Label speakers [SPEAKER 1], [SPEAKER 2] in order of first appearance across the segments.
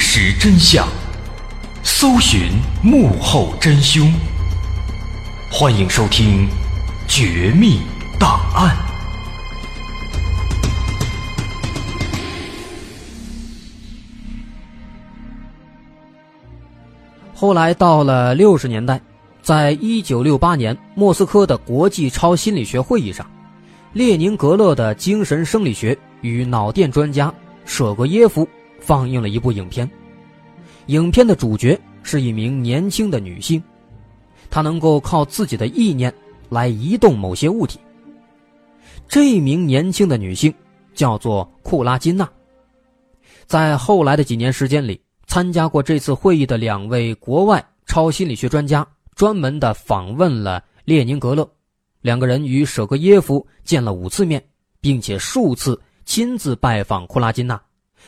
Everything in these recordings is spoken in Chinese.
[SPEAKER 1] 实真相，搜寻幕后真凶。欢迎收听《绝密档案》。
[SPEAKER 2] 后来到了六十年代，在一九六八年莫斯科的国际超心理学会议上，列宁格勒的精神生理学与脑电专家舍格耶夫。放映了一部影片，影片的主角是一名年轻的女性，她能够靠自己的意念来移动某些物体。这名年轻的女性叫做库拉金娜。在后来的几年时间里，参加过这次会议的两位国外超心理学专家专门的访问了列宁格勒，两个人与舍格耶夫见了五次面，并且数次亲自拜访库拉金娜。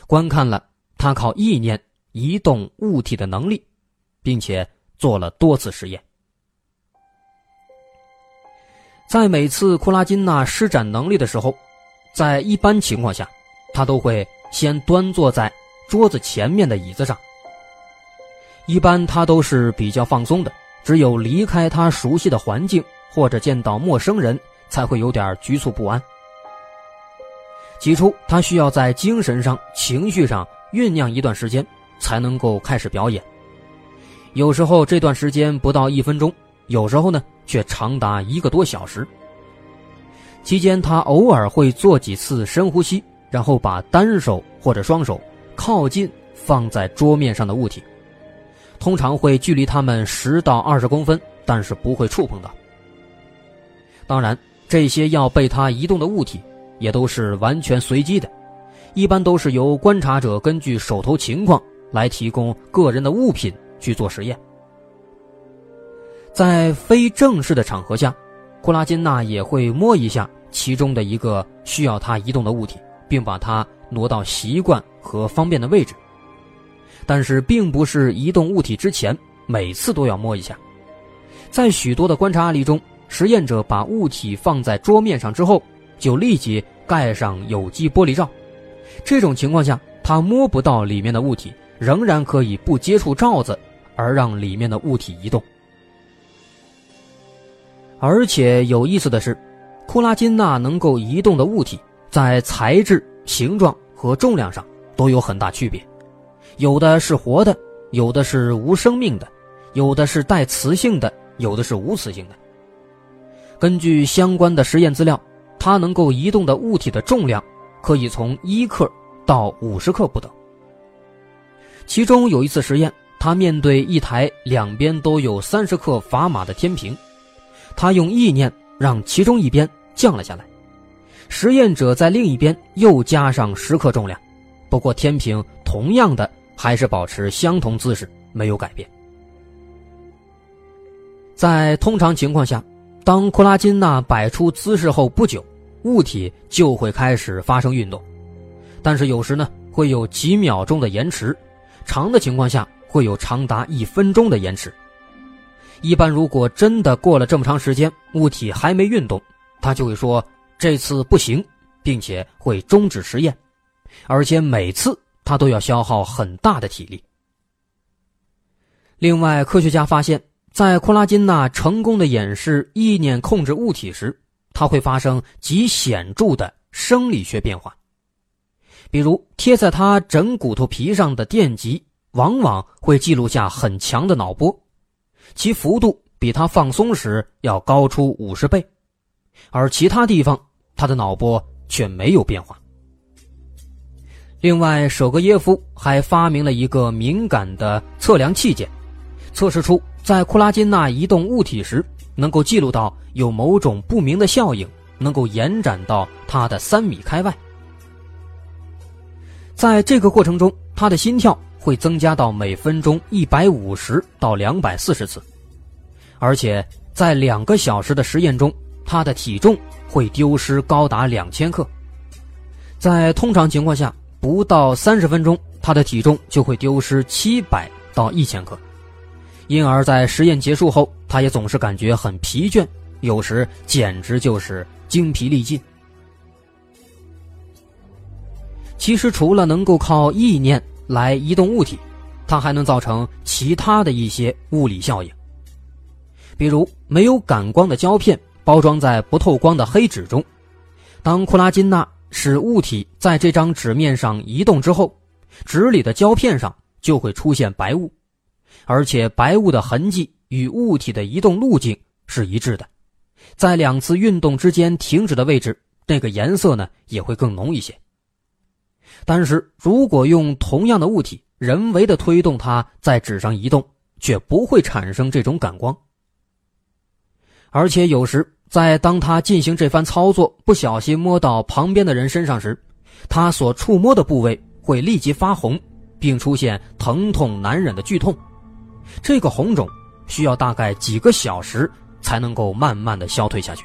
[SPEAKER 2] 观看了他靠意念移动物体的能力，并且做了多次实验。在每次库拉金娜施展能力的时候，在一般情况下，他都会先端坐在桌子前面的椅子上。一般他都是比较放松的，只有离开他熟悉的环境或者见到陌生人才会有点局促不安。起初，他需要在精神上、情绪上酝酿一段时间，才能够开始表演。有时候这段时间不到一分钟，有时候呢却长达一个多小时。期间，他偶尔会做几次深呼吸，然后把单手或者双手靠近放在桌面上的物体，通常会距离他们十到二十公分，但是不会触碰到。当然，这些要被他移动的物体。也都是完全随机的，一般都是由观察者根据手头情况来提供个人的物品去做实验。在非正式的场合下，库拉金娜也会摸一下其中的一个需要他移动的物体，并把它挪到习惯和方便的位置。但是，并不是移动物体之前每次都要摸一下。在许多的观察案例中，实验者把物体放在桌面上之后，就立即盖上有机玻璃罩。这种情况下，他摸不到里面的物体，仍然可以不接触罩子而让里面的物体移动。而且有意思的是，库拉金娜能够移动的物体，在材质、形状和重量上都有很大区别，有的是活的，有的是无生命的，有的是带磁性的。有的是无磁性的。根据相关的实验资料，它能够移动的物体的重量可以从一克到五十克不等。其中有一次实验，他面对一台两边都有三十克砝码的天平，他用意念让其中一边降了下来，实验者在另一边又加上十克重量，不过天平同样的还是保持相同姿势，没有改变。在通常情况下，当库拉金娜摆出姿势后不久，物体就会开始发生运动。但是有时呢，会有几秒钟的延迟，长的情况下会有长达一分钟的延迟。一般如果真的过了这么长时间，物体还没运动，他就会说这次不行，并且会终止实验，而且每次他都要消耗很大的体力。另外，科学家发现。在库拉金娜成功的演示意念控制物体时，它会发生极显著的生理学变化。比如，贴在它枕骨头皮上的电极，往往会记录下很强的脑波，其幅度比它放松时要高出五十倍，而其他地方它的脑波却没有变化。另外，舍格耶夫还发明了一个敏感的测量器件，测试出。在库拉金钠移动物体时，能够记录到有某种不明的效应，能够延展到它的三米开外。在这个过程中，他的心跳会增加到每分钟一百五十到两百四十次，而且在两个小时的实验中，他的体重会丢失高达两千克。在通常情况下，不到三十分钟，他的体重就会丢失七百到一千克。因而，在实验结束后，他也总是感觉很疲倦，有时简直就是精疲力尽。其实，除了能够靠意念来移动物体，它还能造成其他的一些物理效应。比如，没有感光的胶片包装在不透光的黑纸中，当库拉金娜使物体在这张纸面上移动之后，纸里的胶片上就会出现白雾。而且白雾的痕迹与物体的移动路径是一致的，在两次运动之间停止的位置，那个颜色呢也会更浓一些。但是如果用同样的物体人为的推动它在纸上移动，却不会产生这种感光。而且有时在当他进行这番操作不小心摸到旁边的人身上时，他所触摸的部位会立即发红，并出现疼痛难忍的剧痛。这个红肿需要大概几个小时才能够慢慢的消退下去。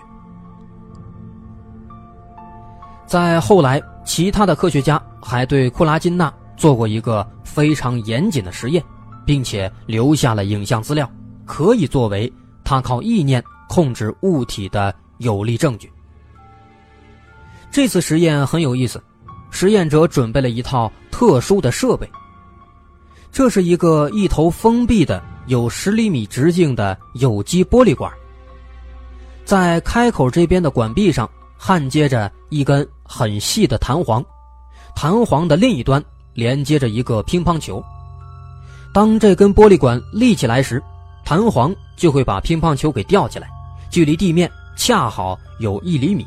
[SPEAKER 2] 在后来，其他的科学家还对库拉金娜做过一个非常严谨的实验，并且留下了影像资料，可以作为他靠意念控制物体的有力证据。这次实验很有意思，实验者准备了一套特殊的设备。这是一个一头封闭的、有十厘米直径的有机玻璃管，在开口这边的管壁上焊接着一根很细的弹簧，弹簧的另一端连接着一个乒乓球。当这根玻璃管立起来时，弹簧就会把乒乓球给吊起来，距离地面恰好有一厘米。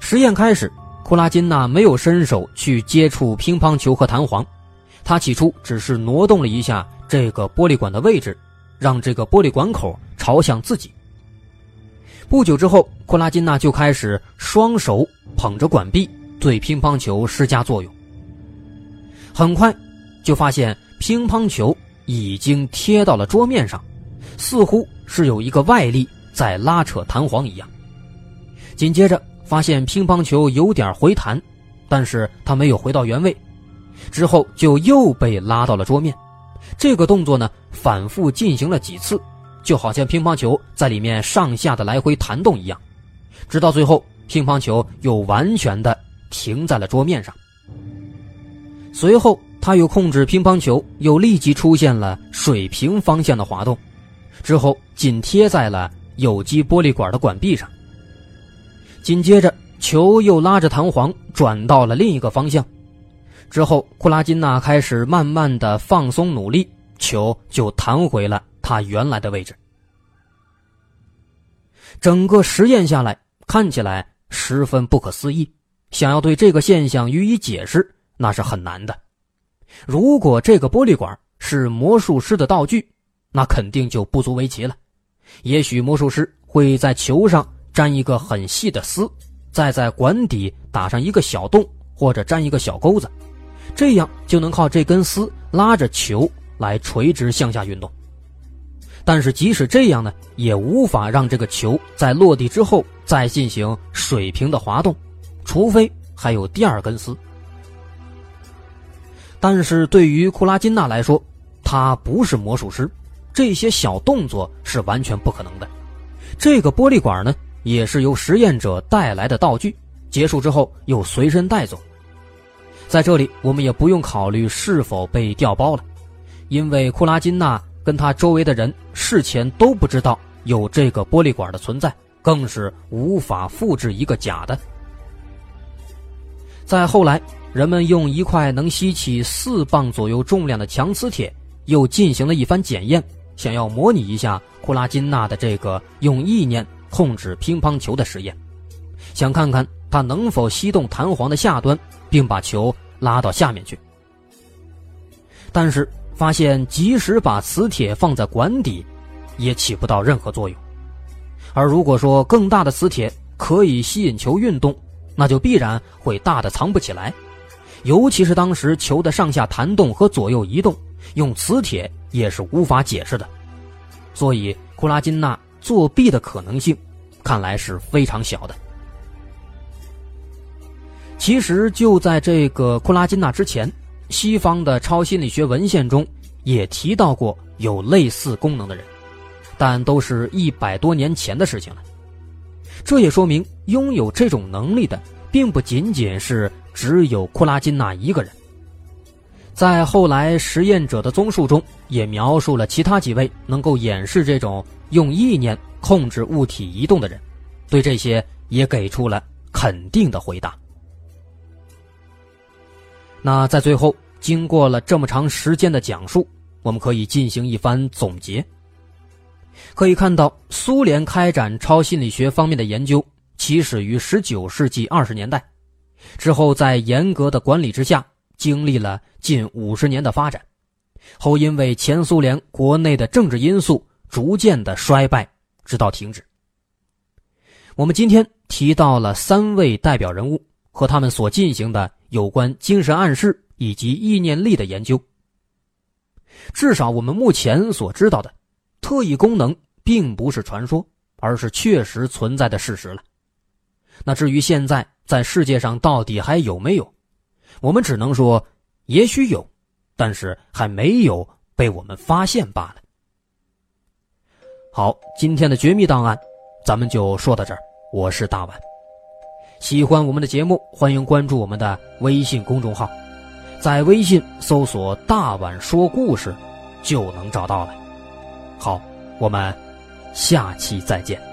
[SPEAKER 2] 实验开始，库拉金娜没有伸手去接触乒乓球和弹簧。他起初只是挪动了一下这个玻璃管的位置，让这个玻璃管口朝向自己。不久之后，库拉金娜就开始双手捧着管壁，对乒乓球施加作用。很快，就发现乒乓球已经贴到了桌面上，似乎是有一个外力在拉扯弹簧一样。紧接着，发现乒乓球有点回弹，但是它没有回到原位，之后就又被拉到了桌面。这个动作呢，反复进行了几次，就好像乒乓球在里面上下的来回弹动一样，直到最后，乒乓球又完全的停在了桌面上。随后，他又控制乒乓球，又立即出现了水平方向的滑动，之后紧贴在了有机玻璃管的管壁上。紧接着，球又拉着弹簧转到了另一个方向。之后，库拉金娜开始慢慢的放松努力，球就弹回了它原来的位置。整个实验下来，看起来十分不可思议。想要对这个现象予以解释，那是很难的。如果这个玻璃管是魔术师的道具，那肯定就不足为奇了。也许魔术师会在球上粘一个很细的丝，再在管底打上一个小洞，或者粘一个小钩子。这样就能靠这根丝拉着球来垂直向下运动，但是即使这样呢，也无法让这个球在落地之后再进行水平的滑动，除非还有第二根丝。但是对于库拉金娜来说，他不是魔术师，这些小动作是完全不可能的。这个玻璃管呢，也是由实验者带来的道具，结束之后又随身带走。在这里，我们也不用考虑是否被调包了，因为库拉金娜跟他周围的人事前都不知道有这个玻璃管的存在，更是无法复制一个假的。再后来，人们用一块能吸起四磅左右重量的强磁铁，又进行了一番检验，想要模拟一下库拉金娜的这个用意念控制乒乓球的实验，想看看他能否吸动弹簧的下端。并把球拉到下面去，但是发现即使把磁铁放在管底，也起不到任何作用。而如果说更大的磁铁可以吸引球运动，那就必然会大的藏不起来。尤其是当时球的上下弹动和左右移动，用磁铁也是无法解释的。所以库拉金娜作弊的可能性，看来是非常小的。其实就在这个库拉金娜之前，西方的超心理学文献中也提到过有类似功能的人，但都是一百多年前的事情了。这也说明拥有这种能力的，并不仅仅是只有库拉金娜一个人。在后来实验者的综述中，也描述了其他几位能够演示这种用意念控制物体移动的人，对这些也给出了肯定的回答。那在最后，经过了这么长时间的讲述，我们可以进行一番总结。可以看到，苏联开展超心理学方面的研究，起始于十九世纪二十年代，之后在严格的管理之下，经历了近五十年的发展，后因为前苏联国内的政治因素，逐渐的衰败，直到停止。我们今天提到了三位代表人物和他们所进行的。有关精神暗示以及意念力的研究，至少我们目前所知道的，特异功能并不是传说，而是确实存在的事实了。那至于现在在世界上到底还有没有，我们只能说也许有，但是还没有被我们发现罢了。好，今天的绝密档案，咱们就说到这儿。我是大碗。喜欢我们的节目，欢迎关注我们的微信公众号，在微信搜索“大碗说故事”，就能找到了。好，我们下期再见。